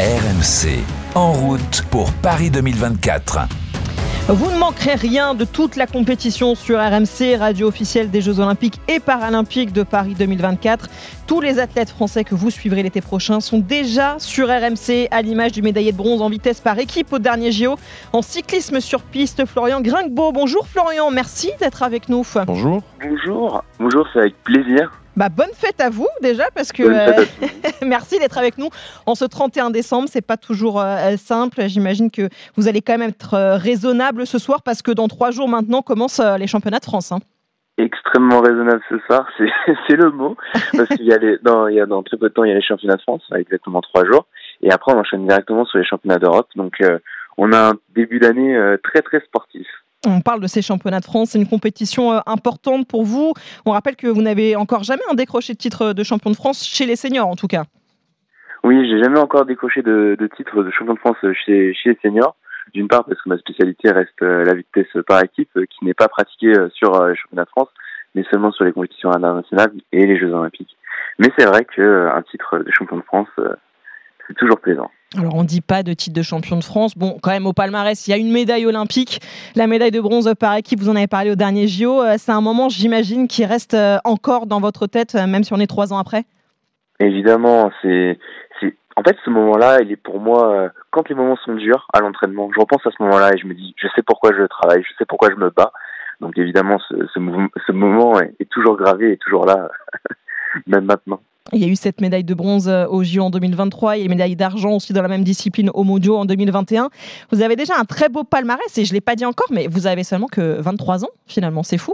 RMC, en route pour Paris 2024. Vous ne manquerez rien de toute la compétition sur RMC, radio officielle des Jeux Olympiques et Paralympiques de Paris 2024. Tous les athlètes français que vous suivrez l'été prochain sont déjà sur RMC, à l'image du médaillé de bronze en vitesse par équipe au dernier JO. En cyclisme sur piste, Florian Gringbeau. Bonjour Florian, merci d'être avec nous. Bonjour. Bonjour, bonjour, c'est avec plaisir. Bah, bonne fête à vous déjà parce que euh, merci d'être avec nous en ce 31 décembre. C'est pas toujours euh, simple. J'imagine que vous allez quand même être euh, raisonnable ce soir parce que dans trois jours maintenant commencent les championnats de France. Hein. Extrêmement raisonnable ce soir, c'est le mot parce qu'il y a les, dans, il y a dans très peu de temps il y a les championnats de France, exactement trois jours, et après on enchaîne directement sur les championnats d'Europe. Donc on a un début d'année très très sportif. On parle de ces championnats de France, c'est une compétition euh, importante pour vous. On rappelle que vous n'avez encore jamais un décroché de titre de champion de France chez les seniors en tout cas. Oui, j'ai jamais encore décroché de, titre de champion de France chez, chez les seniors. D'une part parce que ma spécialité reste euh, la vitesse par équipe, euh, qui n'est pas pratiquée sur les championnats de France, mais seulement sur les compétitions internationales et les Jeux Olympiques. Mais c'est vrai qu'un titre de champion de France, c'est toujours plaisant. Alors on dit pas de titre de champion de France. Bon, quand même au palmarès, il y a une médaille olympique, la médaille de bronze par équipe, vous en avez parlé au dernier JO. Euh, c'est un moment, j'imagine, qui reste euh, encore dans votre tête, euh, même si on est trois ans après? Évidemment, c'est... En fait, ce moment-là, il est pour moi, quand les moments sont durs à l'entraînement, je repense à ce moment-là et je me dis, je sais pourquoi je travaille, je sais pourquoi je me bats. Donc évidemment, ce, ce moment est toujours gravé et toujours là, même maintenant. Il y a eu cette médaille de bronze euh, au JO en 2023, il y a une médaille d'argent aussi dans la même discipline au Mondiaux en 2021. Vous avez déjà un très beau palmarès et je ne l'ai pas dit encore, mais vous avez seulement que 23 ans finalement, c'est fou.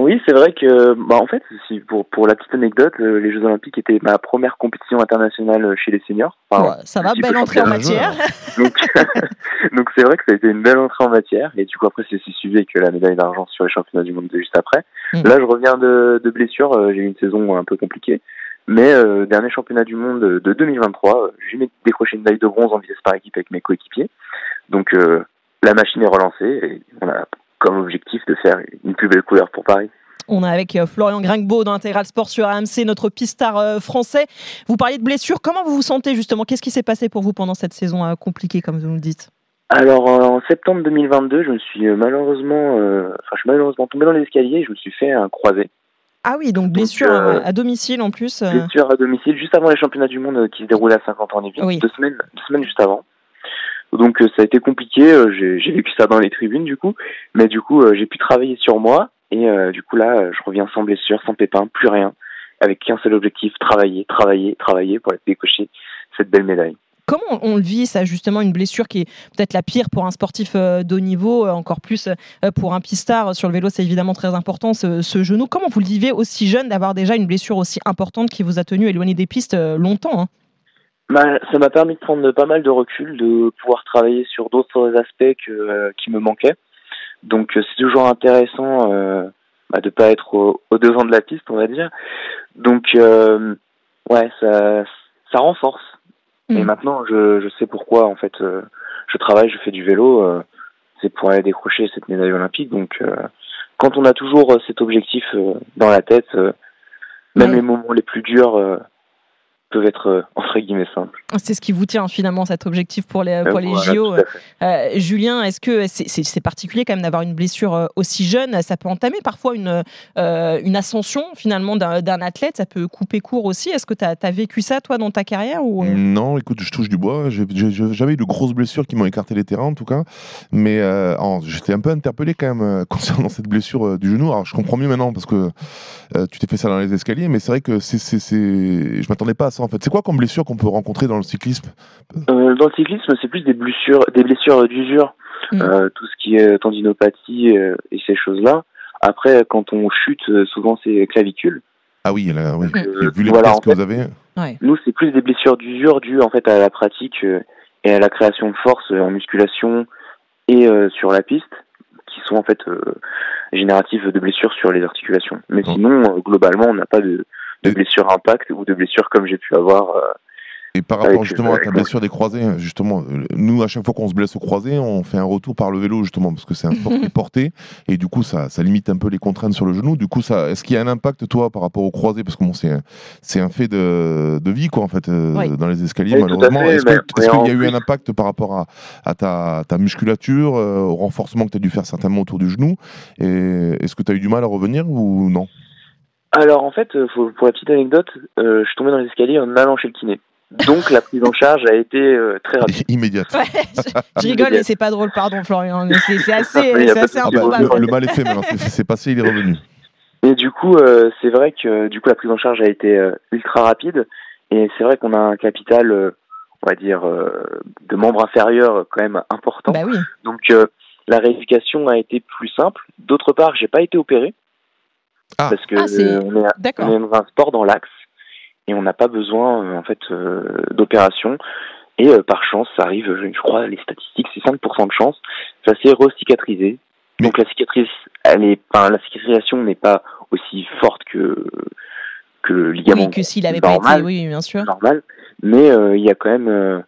Oui, c'est vrai que, bah, en fait, pour, pour la petite anecdote, euh, les Jeux Olympiques étaient ma première compétition internationale euh, chez les seniors. ça va, belle entrée en matière. Donc, c'est vrai que ça a été une belle entrée en matière. Et du coup, après, c'est suivi avec la médaille d'argent sur les championnats du monde de juste après. Hmm. Là, je reviens de, de blessure. J'ai eu une saison un peu compliquée. Mais euh, dernier championnat du monde de 2023, euh, j'ai décroché une médaille de bronze en vitesse par équipe avec mes coéquipiers. Donc euh, la machine est relancée et on a comme objectif de faire une plus belle couleur pour Paris. On est avec Florian Gringbeau dans Intégral Sport sur AMC, notre pistard français. Vous parliez de blessures. Comment vous vous sentez justement? Qu'est-ce qui s'est passé pour vous pendant cette saison compliquée, comme vous nous le dites? Alors, en septembre 2022, je me suis malheureusement, enfin, je suis malheureusement tombé dans les escaliers et je me suis fait un croisé. Ah oui, donc blessure euh, à domicile en plus. Euh. Blessure à domicile, juste avant les championnats du monde euh, qui se déroulaient à 50 ans en deux semaines, deux semaines juste avant. Donc ça a été compliqué, j'ai vécu ça dans les tribunes du coup, mais du coup j'ai pu travailler sur moi et du coup là je reviens sans blessure, sans pépin, plus rien, avec qu'un seul objectif, travailler, travailler, travailler pour décocher cette belle médaille. Comment on le vit, ça, justement, une blessure qui est peut-être la pire pour un sportif euh, de haut niveau, euh, encore plus euh, pour un pistard sur le vélo, c'est évidemment très important, ce, genou. Comment vous le vivez aussi jeune d'avoir déjà une blessure aussi importante qui vous a tenu éloigné des pistes longtemps hein? Bah, ça m'a permis de prendre pas mal de recul, de pouvoir travailler sur d'autres aspects qui me manquaient. Donc c'est toujours intéressant bah, de pas être au, devant de la piste, on va dire. Donc ouais, ça renforce. Et mm. maintenant, je, je sais pourquoi, en fait, euh, je travaille, je fais du vélo, euh, c'est pour aller décrocher cette médaille olympique. Donc, euh, quand on a toujours cet objectif dans la tête, même les moments les plus durs, peuvent être euh, entre guillemets simples. C'est ce qui vous tient finalement cet objectif pour les, pour les JO. Euh, Julien, est-ce que c'est particulier quand même d'avoir une blessure euh, aussi jeune? Ça peut entamer parfois une, une ascension finalement d'un athlète, ça peut couper court aussi. Est-ce que tu as, vécu ça toi dans ta carrière ou... Non, écoute, je touche du bois. J'avais eu de grosses blessures qui m'ont écarté les terrains en tout cas, mais j'étais un peu interpellé quand même concernant cette blessure du genou. Alors je comprends mieux maintenant parce que tu t'es fait ça dans les escaliers, mais c'est vrai que c'est, je m'attendais pas à ça en fait C'est quoi comme blessure qu'on peut rencontrer dans le cyclisme euh, Dans le cyclisme, c'est plus des blessures, des blessures d'usure, mm. euh, tout ce qui est tendinopathie et ces choses-là. Après, quand on chute, souvent c'est clavicule. Ah oui, là, oui. vu les voilà, que vous avez. Nous, c'est plus des blessures d'usure dues en fait à la pratique et à la création de force en musculation et sur la piste, qui sont en fait génératives de blessures sur les articulations. Mais sinon, globalement, on n'a pas de, de blessures impact ou de blessures comme j'ai pu avoir euh, Et par rapport justement à ta blessure des croisés, justement, nous à chaque fois qu'on se blesse au croisé, on fait un retour par le vélo justement parce que c'est un sport qui est porté. Et du coup ça, ça limite un peu les contraintes sur le genou. Du coup, ça, est-ce qu'il y a un impact toi par rapport au croisé parce que bon, c'est c'est un fait de, de, vie quoi en fait euh, dans les escaliers malheureusement. Est-ce qu'il y a eu un impact par rapport à, à ta, ta, musculature, euh, au renforcement que tu as dû faire certainement autour du genou? Et est-ce que tu as eu du mal à revenir ou non? Alors en fait, pour la petite anecdote, je suis tombé dans les escaliers en allant chez le kiné. Donc la prise en charge a été euh, très rapide. Immédiate. je, rigole, mais c'est pas drôle, pardon Florian. C'est assez, assez improbable. le, mal est fait maintenant, c'est passé, il est revenu. Et du coup, euh, c'est vrai que du coup la prise en charge a été euh, ultra rapide. Et c'est vrai qu'on a un capital, on va dire, de membres inférieurs quand même important. Bah oui. Donc la rééducation a été plus simple. D'autre part, j'ai pas été opéré. Ah. Parce que ah, on, est, on est dans un sport dans l'axe et on n'a pas besoin euh, en fait euh, d'opération. Et euh, par chance, ça arrive, je crois, les statistiques, c'est 5% de chance, ça s'est recicatrisé. Donc la cicatrice, elle est, enfin, la cicatrisation n'est pas aussi forte que que le ligament. Oui, que s'il avait pas été, oui, bien sûr. Normal, mais il y a quand même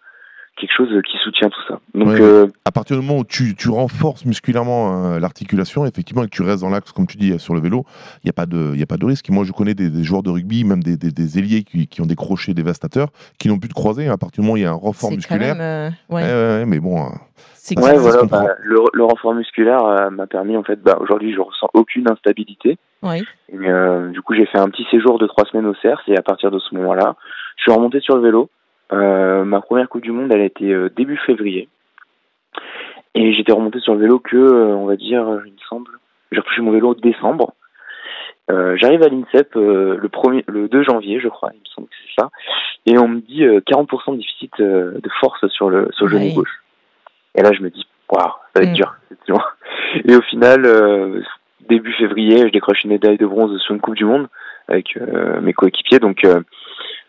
quelque chose qui soutient tout ça. Donc, euh, à partir du moment où tu, tu renforces musculairement euh, l'articulation, effectivement, et que tu restes dans l'axe, comme tu dis, sur le vélo, il n'y a, pas de, y a pas de risque. Moi, je connais des, joueurs de rugby, même des, des, des ailiers qui, qui, ont des crochets dévastateurs, qui n'ont plus de croisés. À partir du moment où il y a un renfort musculaire. Euh, ouais. mais bon. Ouais, voilà, bah, le, le, renfort musculaire m'a permis, en fait, bah, aujourd'hui, je ressens aucune instabilité. Oui. du coup, j'ai fait un petit séjour de trois semaines au CERF, et à partir de ce moment-là, je suis remonté sur le vélo. Euh, ma première Coupe du Monde, elle a été euh, début février. Et j'étais remonté sur le vélo que, euh, on va dire, il me semble, j'ai retouché mon vélo décembre. J'arrive à l'INSEP le, premier, le 2 janvier, je crois, il me semble que c'est ça. Et on me dit 40% de déficit de force sur le, sur le genou gauche. Et là, je me dis, waouh, ça va être mm. dur, Et au final, début février, je décroche une médaille de bronze sur une Coupe du Monde avec mes coéquipiers. Donc,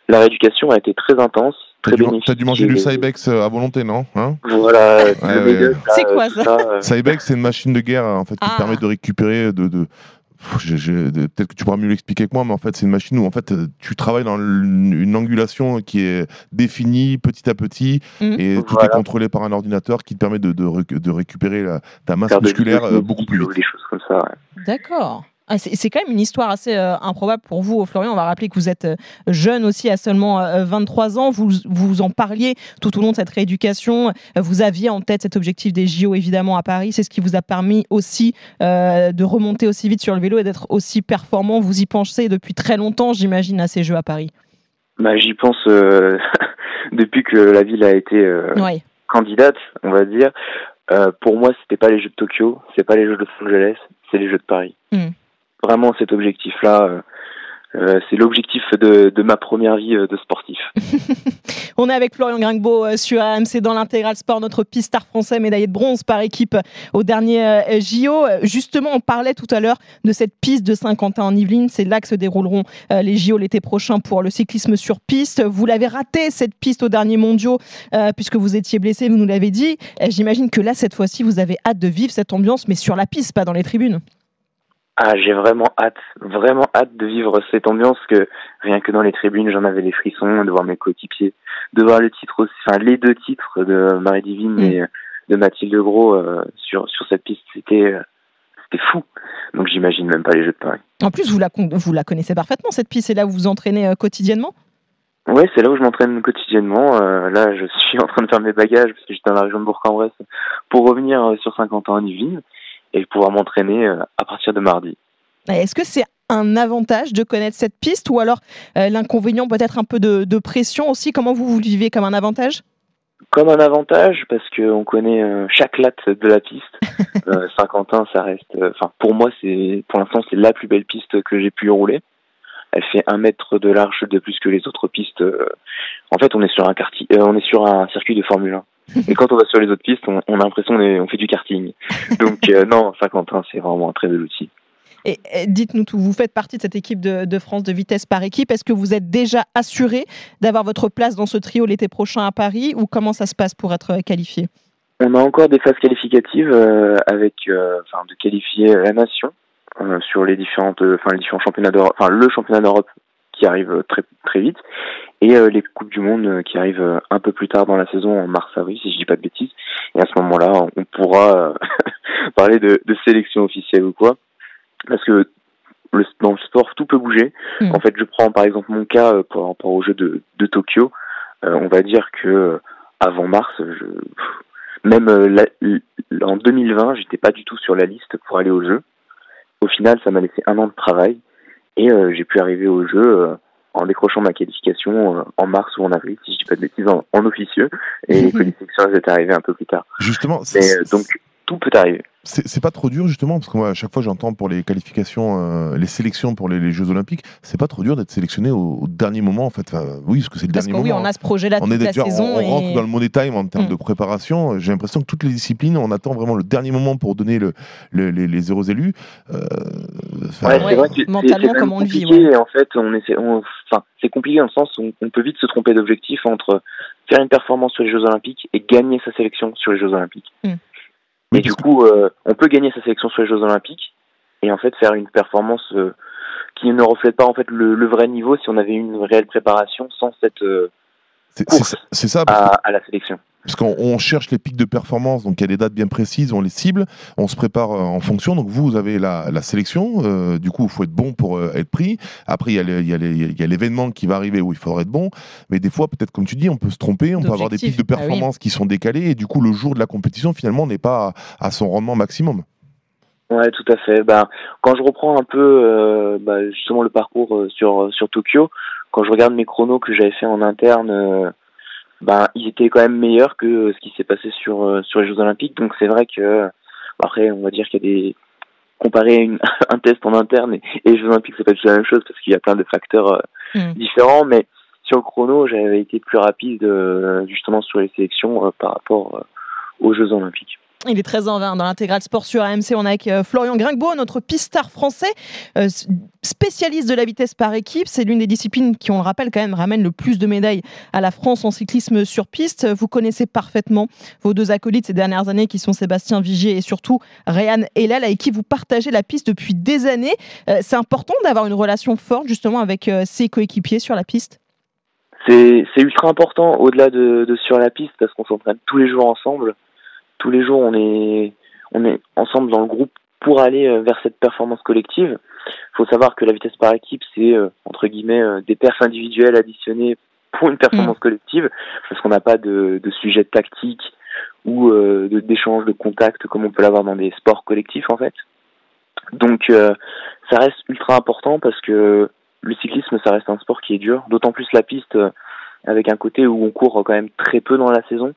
la rééducation a été très intense. Très tu as dû manger du Cybex euh, à volonté, non hein Voilà. c'est quoi ça, euh. Cybex, c'est une machine de guerre en fait qui ah. permet de récupérer de, de peut-être que tu pourras mieux l'expliquer que moi, mais en fait, c'est une machine où en fait tu travailles dans une angulation qui est définie petit à petit mm. et tout est contrôlé par un ordinateur qui te permet de, de, récupérer ta masse musculaire euh, beaucoup plus vite. Des choses comme ça. D'accord. Ah, c'est quand même une histoire assez euh, improbable pour vous, Florian. On va rappeler que vous êtes euh, jeune aussi, à seulement 23 euh, ans. Vous, vous en parliez tout au long de cette rééducation. Vous aviez en tête cet objectif des JO, évidemment, à Paris. C'est ce qui vous a permis aussi de remonter aussi vite sur le vélo et d'être aussi performant. Vous y pensez depuis très longtemps, j'imagine, à ces Jeux à Paris. Bah, J'y pense depuis que la ville a été candidate, on va dire. pour moi, c'était pas les Jeux de Tokyo, c'est pas les Jeux de Los Angeles, c'est les Jeux de Paris. Hmm vraiment cet objectif-là. Euh, euh, c'est l'objectif de, ma première vie euh, de sportif. on est avec Florian Gringbeau sur AMC dans l'intégral sport, notre pistard français médaillé de bronze par équipe au dernier JO. Justement, on parlait tout à l'heure de cette piste de Saint-Quentin en Yvelines. C'est là que se dérouleront les JO l'été prochain pour le cyclisme sur piste. Vous l'avez raté cette piste au dernier mondiaux puisque vous étiez blessé, vous nous l'avez dit. J'imagine que là, cette fois-ci, vous avez hâte de vivre cette ambiance, mais sur la piste, pas dans les tribunes. Ah, j'ai vraiment hâte, vraiment hâte de vivre cette ambiance que rien que dans les tribunes, j'en avais les frissons, de voir mes coéquipiers, de voir le titre aussi, enfin les deux titres de Marie Divine mm. et de Mathilde Gros euh, sur sur cette piste, c'était euh, c'était fou. Donc j'imagine même pas les Jeux de Paris. En plus, vous la vous la connaissez parfaitement cette piste, c'est là où vous vous entraînez euh, quotidiennement? Ouais, c'est là où je m'entraîne quotidiennement. là, je suis en train de faire mes bagages parce que j'étais dans la région de Bourg-en-Bresse pour revenir sur 50 ans en Yvelines et pouvoir m'entraîner euh, à partir de mardi. Est-ce que c'est un avantage de connaître cette piste ou alors euh, l'inconvénient peut-être un peu de, pression aussi? Comment vous vous le vivez comme un avantage? Comme un avantage parce qu'on connaît euh, chaque latte de la piste. Saint-Quentin, ça reste, enfin pour moi c'est, pour l'instant c'est la plus belle piste que j'ai pu rouler. Elle fait un mètre de large de plus que les autres pistes. En fait, on est sur un quartier, on est sur un circuit de Formule 1. Et quand on va sur les autres pistes, on, a l'impression qu'on fait du karting. Donc euh, non, Saint-Quentin, c'est vraiment un très bel outil. Et, dites-nous tout, vous faites partie de cette équipe de, France de vitesse par équipe. Est-ce que vous êtes déjà assuré d'avoir votre place dans ce trio l'été prochain à Paris ou comment ça se passe pour être qualifié? On a encore des phases qualificatives euh, avec, euh, enfin, de qualifier la nation sur les différentes, enfin, les différents championnats d'Europe, enfin, le championnat d'Europe qui arrive très très vite et les Coupes du Monde qui arrivent un peu plus tard dans la saison, en mars-avril, si je dis pas de bêtises. Et à ce moment-là, on pourra parler de, de sélection officielle ou quoi. Parce que le, dans le sport, tout peut bouger. Mm. En fait, je prends par exemple mon cas euh, par rapport au jeu de, de Tokyo. Euh, on va dire que euh, avant mars, je, même euh, la, en 2020, j'étais pas du tout sur la liste pour aller au jeu. Au final, ça m'a laissé un an de travail et euh, j'ai pu arriver au jeu euh, en décrochant ma qualification euh, en mars ou en avril, si je dis pas de bêtises, en, en officieux. Et que les sélections elles étaient arrivées un peu plus tard. Justement, c'est- euh, donc tout peut arriver. c'est pas trop dur justement parce que moi à chaque fois j'entends pour les qualifications, euh, les sélections pour les, les Jeux Olympiques, c'est pas trop dur d'être sélectionné au, au dernier moment en fait. Enfin, oui, parce que c'est le Parce que dernier oui, moment. on a ce projet-là on toute est la déjà, on, saison. on rentre et- dans le money time en termes Mm. de préparation. J'ai l'impression que toutes les disciplines, on attend vraiment le dernier moment pour donner le, le- les, les heureux élus. Euh, Ouais, c'est vrai que c'est- mentalement, comme on le vit, en fait, on essaie, on- enfin, c'est compliqué dans le sens où on peut vite se tromper d'objectif entre faire une performance sur les Jeux Olympiques et gagner sa sélection sur les Jeux Olympiques. Mm. Et du coup, euh, on peut gagner sa sélection sur les Jeux Olympiques et en fait faire une performance euh, qui ne reflète pas en fait le, le vrai niveau si on avait une réelle préparation sans cette euh, c'est ça- à, à la sélection. Parce qu'on on cherche les pics de performance, donc il y a des dates bien précises, on les cible, on se prépare euh, en fonction. Donc vous, vous avez la, la sélection, euh, du coup, il faut être bon pour euh, être pris. Après, il y a l'événement qui va arriver où il faudra être bon. Mais des fois, peut-être comme tu dis, on peut se tromper, on peut avoir des pics de oui. performance qui sont décalés, et du coup, le jour de la compétition, finalement, n'est pas à, à son rendement maximum. Ouais, tout à fait. Ben, quand je reprends un peu euh, bah, justement le parcours euh, sur sur Tokyo, quand je regarde mes chronos que j'avais fait en interne, euh, ben ils étaient quand même meilleurs que euh, ce qui s'est passé sur euh, sur les Jeux Olympiques. Donc c'est vrai que après, on va dire qu'il y a des comparer une, un test en interne et, et les Jeux Olympiques, c'est pas du tout la même chose parce qu'il y a plein de facteurs euh, Mm. différents. Mais sur le chrono, j'avais été plus rapide euh, justement sur les sélections par rapport aux Jeux Olympiques. Il est 13h20 dans l'intégral sport sur AMC. On est avec euh, Florian Gringbeau, notre pistard français, euh, spécialiste de la vitesse par équipe. C'est l'une des disciplines qui, on le rappelle, quand même ramène le plus de médailles à la France en cyclisme sur piste. Vous connaissez parfaitement vos deux acolytes ces dernières années qui sont Sébastien Vigier et surtout Ryan Hellal avec qui vous partagez la piste depuis des années. Euh, C'est important d'avoir une relation forte justement avec ses coéquipiers sur la piste? C'est ultra important au-delà de, de sur la piste parce qu'on s'entraîne tous les jours ensemble. Tous les jours, on est on est ensemble dans le groupe pour aller euh, vers cette performance collective. Il faut savoir que la vitesse par équipe, c'est euh, entre guillemets euh, des perfs individuels additionnés pour une performance collective parce qu'on n'a pas de, de sujet tactique ou euh, de- d'échange de contacts comme on peut l'avoir dans des sports collectifs en fait. Donc ça reste ultra important parce que le cyclisme, ça reste un sport qui est dur, d'autant plus la piste avec un côté où on court quand même très peu dans la saison.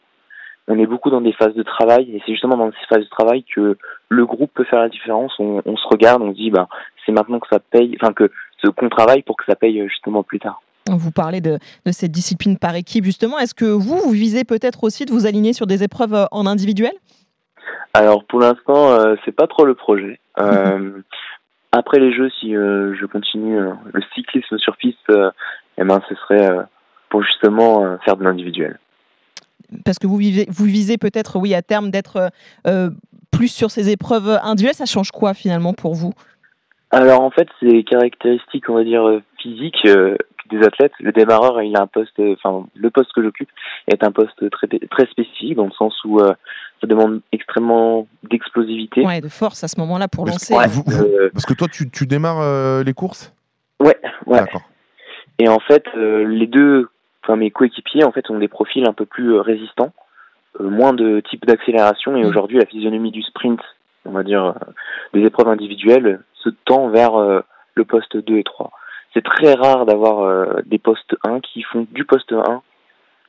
On est beaucoup dans des phases de travail et c'est justement dans ces phases de travail que le groupe peut faire la différence. On, on se regarde, on se dit bah c'est maintenant que ça paye, enfin que ce qu'on travaille pour que ça paye euh, justement plus tard. Vous parlez de, de cette discipline par équipe justement. Est-ce que vous, vous visez peut-être aussi de vous aligner sur des épreuves euh, en individuel? Alors pour l'instant, euh, c'est pas trop le projet. Euh, après les jeux, si euh, je continue le cyclisme sur piste, eh ben ce serait pour justement faire de l'individuel. Parce que vous, vivez, vous visez peut-être, oui, à terme d'être euh, plus sur ces épreuves individuelles. Ça change quoi finalement pour vous? Alors en fait, c'est caractéristiques, on va dire euh, physiques euh, des athlètes. Le démarreur, il a un poste, euh, enfin le poste que j'occupe est un poste très très spécifique dans le sens où euh, ça demande extrêmement d'explosivité. Ouais, de force à ce moment-là pour Parce lancer. que Ouais, vous- vous- euh, Parce que toi, tu, tu démarres euh, les courses? Ouais, ouais. D'accord. Et en fait, euh, les deux, enfin mes coéquipiers, en fait, ont des profils un peu plus euh, résistants, euh, moins de type d'accélération. Et Mm. aujourd'hui, la physionomie du sprint, on va dire, euh, des épreuves individuelles, se tend vers le poste 2 et 3. C'est très rare d'avoir des postes 1 qui font du poste 1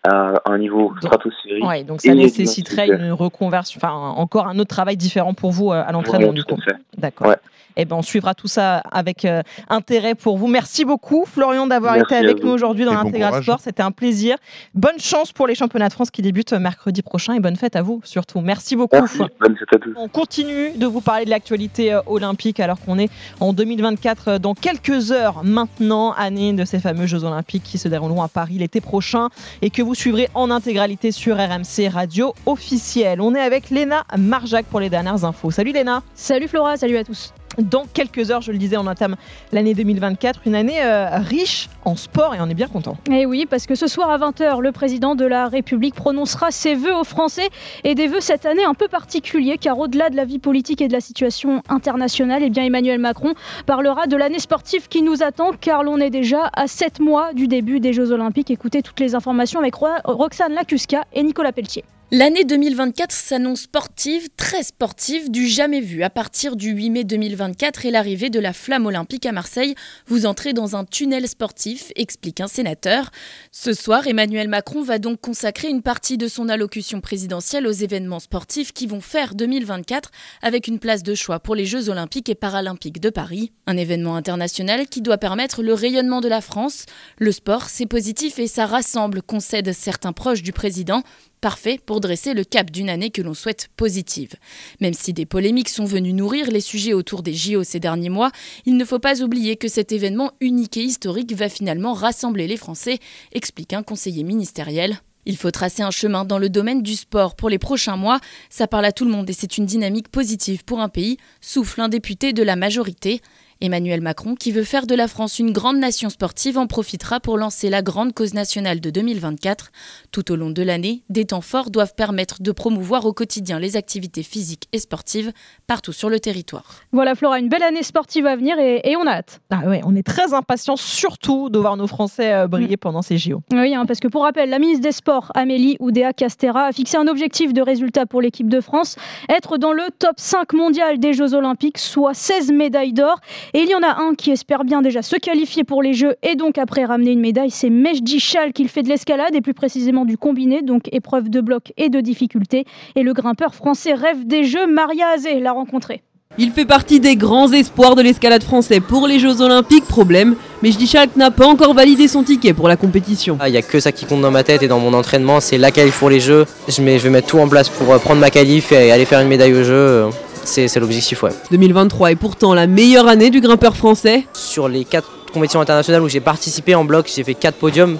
à un niveau Donc, stratosphérique. Ouais, donc ça Et nécessiterait une reconversion, enfin encore un autre travail différent pour vous euh, à l'entraînement Ouais, du coup. fait. D'accord. Ouais. Eh ben, on suivra tout ça avec euh, intérêt pour vous. Merci beaucoup, Florian, d'avoir été avec vous. nous aujourd'hui dans Et bon l'Intégral courage. Sport. C'était un plaisir. Bonne chance pour les championnats de France qui débutent mercredi prochain et bonne fête à vous surtout. Merci beaucoup. Merci, bonne fête à tous. On continue de vous parler de l'actualité euh, olympique alors qu'on est en 2024 euh, dans quelques heures maintenant, année de ces fameux Jeux olympiques qui se dérouleront à Paris l'été prochain et que vous suivrez en intégralité sur RMC Radio officielle. On est avec Léna Marjac pour les dernières infos. Salut Léna Salut Flora, salut à tous. Dans quelques heures, je le disais, on entame l'année 2024, une année euh, riche en sport et on est bien content. Et oui, parce que ce soir à 20h, le président de la République prononcera ses vœux aux Français et des vœux cette année un peu particuliers car au-delà de la vie politique et de la situation internationale, eh bien Emmanuel Macron parlera de l'année sportive qui nous attend car l'on est déjà à 7 mois du début des Jeux Olympiques. Écoutez toutes les informations avec Roxane Lacusca et Nicolas Pelletier. L'année 2024 s'annonce sportive, très sportive, du jamais vu. À partir du 8 mai 2024 et l'arrivée de la flamme olympique à Marseille, vous entrez dans un tunnel sportif, explique un sénateur. Ce soir, Emmanuel Macron va donc consacrer une partie de son allocution présidentielle aux événements sportifs qui vont faire 2024 avec une place de choix pour les Jeux olympiques et paralympiques de Paris. Un événement international qui doit permettre le rayonnement de la France. Le sport, c'est positif et ça rassemble, concèdent certains proches du président. Parfait pour dresser le cap d'une année que l'on souhaite positive. Même si des polémiques sont venues nourrir les sujets autour des JO ces derniers mois, il ne faut pas oublier que cet événement unique et historique va finalement rassembler les Français, explique un conseiller ministériel. Il faut tracer un chemin dans le domaine du sport pour les prochains mois. Ça parle à tout le monde et c'est une dynamique positive pour un pays, souffle un député de la majorité. Emmanuel Macron, qui veut faire de la France une grande nation sportive, en profitera pour lancer la grande cause nationale de 2024. Tout au long de l'année, des temps forts doivent permettre de promouvoir au quotidien les activités physiques et sportives partout sur le territoire. Voilà Flora, une belle année sportive à venir et, on a hâte. Ah ouais, on est très impatients surtout de voir nos Français euh, briller mm. pendant ces JO. Oui, hein, parce que pour rappel, la ministre des Sports, Amélie Oudéa Castera, a fixé un objectif de résultat pour l'équipe de France, être dans le top 5 mondial des Jeux Olympiques, soit 16 médailles d'or. Et il y en a un qui espère bien déjà se qualifier pour les Jeux et donc après ramener une médaille, c'est Mejdi Chal qui fait de l'escalade et plus précisément du combiné, donc épreuve de bloc et de difficulté. Et le grimpeur français rêve des Jeux, Maria Azé l'a rencontré. Il fait partie des grands espoirs de l'escalade français pour les Jeux Olympiques. Problème, mais je dis n'a pas encore validé son ticket pour la compétition. Ah, il n'y a que ça qui compte dans ma tête et dans mon entraînement, c'est la qualif pour les Jeux. Je, mets, je vais mettre tout en place pour euh, prendre ma qualif et aller faire une médaille aux Jeux c'est l'objectif. Ouais. 2023 est pourtant la meilleure année du grimpeur français. Sur les quatre compétitions internationales où j'ai participé en bloc, j'ai fait quatre podiums,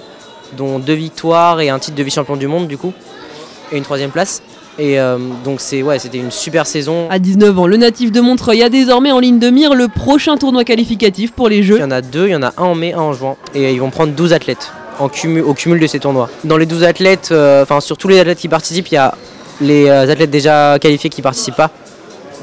dont deux victoires et un titre de vice-champion du monde du coup, et une troisième place. Et euh, donc c'est ouais, c'était une super saison. À 19 ans, le natif de Montreuil a désormais en ligne de mire le prochain tournoi qualificatif pour les Jeux. Il y en a deux, il y en a un en mai, un en juin. Et ils vont prendre 12 athlètes en cumul, au cumul de ces tournois. Dans les 12 athlètes, euh, enfin sur tous les athlètes qui participent, il y a les euh, athlètes déjà qualifiés qui participent pas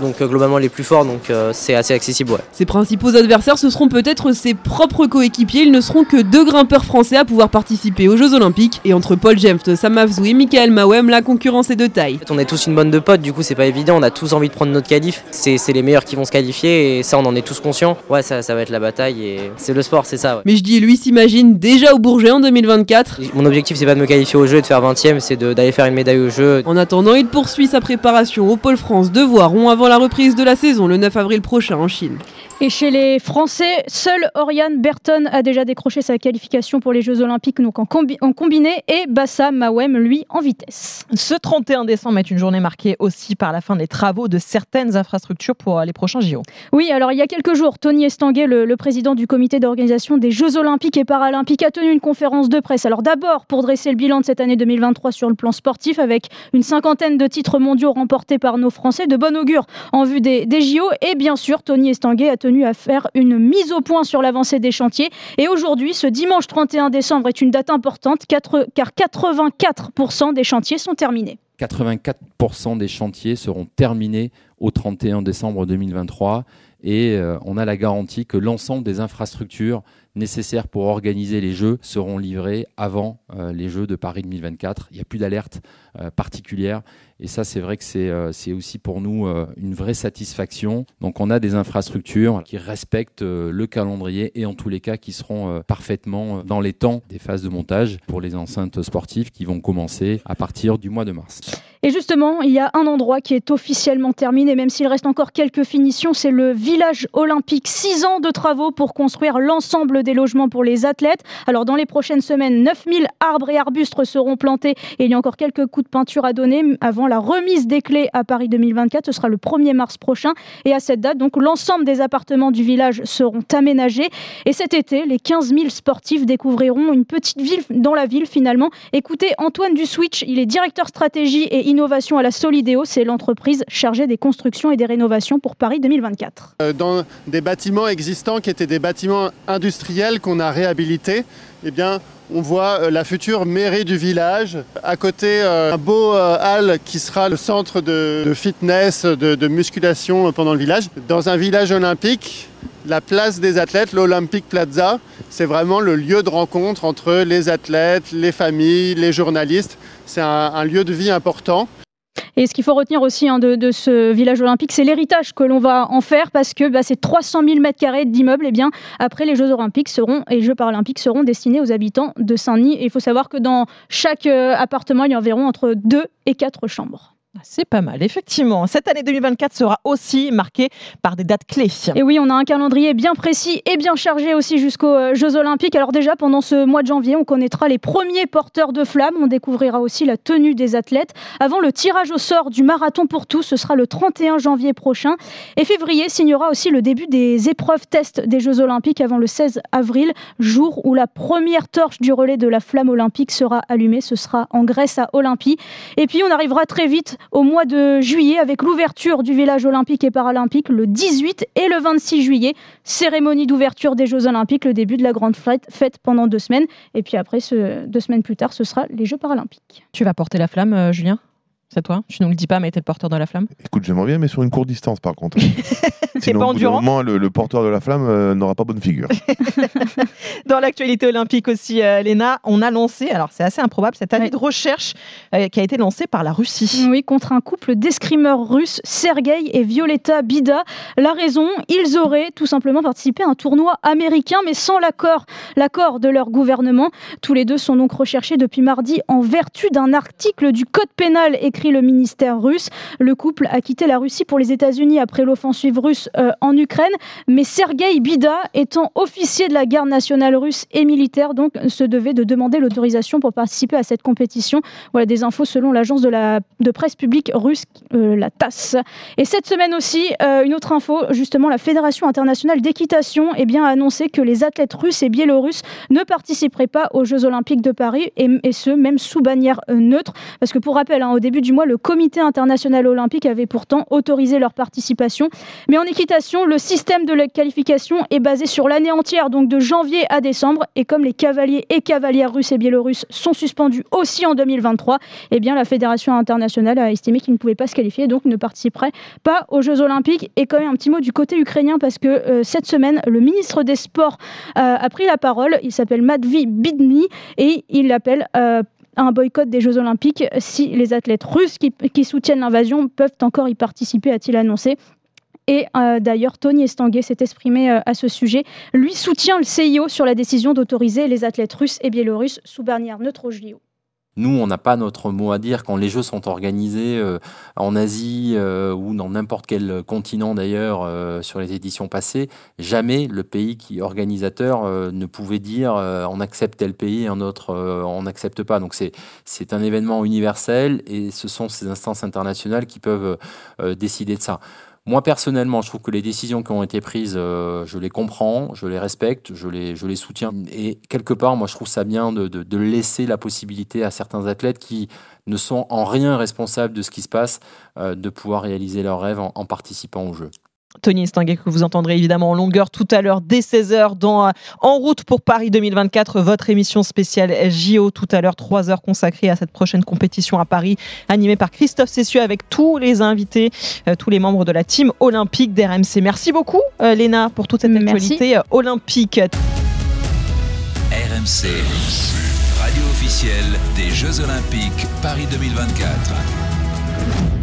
donc euh, globalement les plus forts, donc euh, c'est assez accessible. Ouais. Ses principaux adversaires, ce seront peut-être ses propres coéquipiers. Ils ne seront que deux grimpeurs français à pouvoir participer aux Jeux Olympiques. Et entre Paul Jemft, Sam et Michael Mawem, la concurrence est de taille. on est tous une bonne de potes, du coup c'est pas évident, on a tous envie de prendre notre qualif. C'est les meilleurs qui vont se qualifier et ça on en est tous conscients. Ouais, ça, ça va être la bataille et c'est le sport, c'est ça. Mais je dis, lui s'imagine déjà au Bourget en 2024. Mon objectif c'est pas de me qualifier au jeu et de faire 20ème, c'est d'aller faire une médaille au jeu. En attendant, il poursuit sa préparation au Pôle France de Voiron avant la reprise de la saison le 9 avril prochain en Chine. Et chez les Français, seul Oriane Berton a déjà décroché sa qualification pour les Jeux Olympiques donc en, combiné et Bassa Mawem, lui, en vitesse. Ce 31 décembre est une journée marquée aussi par la fin des travaux de certaines infrastructures pour les prochains JO. Oui, alors il y a quelques jours, Tony Estanguet, le, le président du comité d'organisation des Jeux Olympiques et Paralympiques, a tenu une conférence de presse. Alors d'abord pour dresser le bilan de cette année 2023 sur le plan sportif avec une cinquantaine de titres mondiaux remportés par nos Français, de bon augure en vue des, JO. Et bien sûr, Tony Estanguet a tenu à faire une mise au point sur l'avancée des chantiers. Et aujourd'hui, ce dimanche 31 décembre est une date importante car 84% des chantiers sont terminés. 84% des chantiers seront terminés au 31 décembre 2023 et euh, on a la garantie que l'ensemble des infrastructures nécessaires pour organiser les Jeux seront livrées avant euh, les Jeux de Paris 2024. Il n'y a plus d'alerte euh, particulière et ça, c'est vrai que c'est aussi pour nous une vraie satisfaction. Donc on a des infrastructures qui respectent le calendrier et en tous les cas qui seront parfaitement dans les temps des phases de montage pour les enceintes sportives qui vont commencer à partir du mois de mars. Et justement, il y a un endroit qui est officiellement terminé, même s'il reste encore quelques finitions, c'est le village olympique. Six ans de travaux pour construire l'ensemble des logements pour les athlètes. Alors dans les prochaines semaines, 9000 arbres et arbustes seront plantés et il y a encore quelques coups de peinture à donner avant la remise des clés à Paris 2024. Ce sera le 1er mars prochain. Et à cette date, donc, l'ensemble des appartements du village seront aménagés. Et cet été, les 15 000 sportifs découvriront une petite ville dans la ville finalement. Écoutez Antoine Switch, il est directeur stratégie et l'innovation à la Solidéo. C'est l'entreprise chargée des constructions et des rénovations pour Paris 2024. Euh, dans des bâtiments existants qui étaient des bâtiments industriels qu'on a réhabilités, eh bien, on voit euh, la future mairie du village. À côté, euh, un beau hall qui sera le centre de, fitness, de, musculation pendant le village. Dans un village olympique, la place des athlètes, l'Olympic Plaza, c'est vraiment le lieu de rencontre entre les athlètes, les familles, les journalistes. C'est un lieu de vie important. Et ce qu'il faut retenir aussi hein, de, ce village olympique, c'est l'héritage que l'on va en faire parce que ces 300 000 mètres carrés d'immeubles, eh bien, après les Jeux olympiques seront, et les Jeux paralympiques seront destinés aux habitants de Saint-Denis. Et il faut savoir que dans chaque euh, appartement, il y a environ entre 2 et 4 chambres. Ah, c'est pas mal, effectivement. Cette année 2024 sera aussi marquée par des dates clés. Et oui, on a un calendrier bien précis et bien chargé aussi jusqu'aux euh, Jeux Olympiques. Alors déjà, pendant ce mois de janvier, on connaîtra les premiers porteurs de flammes. On découvrira aussi la tenue des athlètes. Avant le tirage au sort du marathon pour tous, ce sera le 31 janvier prochain. Et février signera aussi le début des épreuves tests des Jeux Olympiques avant le 16 avril, jour où la première torche du relais de la flamme olympique sera allumée. Ce sera en Grèce à Olympie. Et puis on arrivera très vite au mois de juillet avec l'ouverture du village olympique et paralympique le 18 et le 26 juillet. Cérémonie d'ouverture des Jeux olympiques, le début de la grande fête, pendant deux semaines. Et puis après, deux semaines plus tard, ce sera les Jeux paralympiques. Tu vas porter la flamme, euh, Julien? C'est toi? Tu nous le dis pas, mais t'es le porteur de la flamme? Écoute, j'aimerais bien, mais sur une courte distance par contre. C'est pas endurant? moment, le, porteur de la flamme euh, n'aura pas bonne figure. Dans l'actualité olympique aussi, euh, Léna, on a lancé, alors c'est assez improbable, cette année de recherche euh, qui a été lancée par la Russie. Oui, contre un couple d'escrimeurs russes, Sergei et Violetta Bida. La raison, ils auraient tout simplement participé à un tournoi américain, mais sans l'accord, l'accord de leur gouvernement. Tous les deux sont donc recherchés depuis mardi en vertu d'un article du Code pénal et écrit le ministère russe. Le couple a quitté la Russie pour les États-Unis après l'offensive russe euh, en Ukraine, mais Sergei Bida, étant officier de la garde nationale russe et militaire, donc se devait de demander l'autorisation pour participer à cette compétition. Voilà des infos selon l'agence de presse publique russe, euh, la TASS. Et cette semaine aussi, euh, une autre info, justement, la Fédération internationale d'équitation eh a annoncé que les athlètes russes et biélorusses ne participeraient pas aux Jeux olympiques de Paris, et, ce, même sous bannière neutre. Parce que pour rappel, hein, au début du mois, le Comité international olympique avait pourtant autorisé leur participation. Mais en équitation, le système de la qualification est basé sur l'année entière, donc de janvier à décembre. Et comme les cavaliers et cavalières russes et biélorusses sont suspendus aussi en 2023, eh bien la Fédération internationale a estimé qu'ils ne pouvaient pas se qualifier, donc ne participeraient pas aux Jeux olympiques. Et quand même un petit mot du côté ukrainien, parce que euh, cette semaine, le ministre des Sports euh, a pris la parole. Il s'appelle Matvey Bidny et il appelle euh, un boycott des Jeux Olympiques si les athlètes russes qui, soutiennent l'invasion peuvent encore y participer, a-t-il annoncé. Et euh, d'ailleurs, Tony Estanguet s'est exprimé euh, à ce sujet. Lui soutient le CIO sur la décision d'autoriser les athlètes russes et biélorusses sous bannière neutre au. Nous, on n'a pas notre mot à dire quand les Jeux sont organisés euh, en Asie euh, ou dans n'importe quel continent d'ailleurs euh, sur les éditions passées. Jamais le pays qui organisateur ne pouvait dire on accepte tel pays, un autre on n'accepte pas. Donc c'est un événement universel et ce sont ces instances internationales qui peuvent décider de ça. Moi, personnellement, je trouve que les décisions qui ont été prises, euh, je les comprends, je les respecte, je les, soutiens. Et quelque part, moi, je trouve ça bien de, de, laisser la possibilité à certains athlètes qui ne sont en rien responsables de ce qui se passe, euh, de pouvoir réaliser leurs rêves en, en participant au jeu. Tony Stanguet, que vous entendrez évidemment en longueur tout à l'heure dès 16h dans euh, En route pour Paris 2024, votre émission spéciale JO tout à l'heure, 3 heures consacrées à cette prochaine compétition à Paris, animée par Christophe Cessieux avec tous les invités, euh, tous les membres de la team olympique d'RMC. Merci beaucoup euh, Léna pour toute cette actualité olympique. RMC, radio officielle des Jeux olympiques Paris 2024.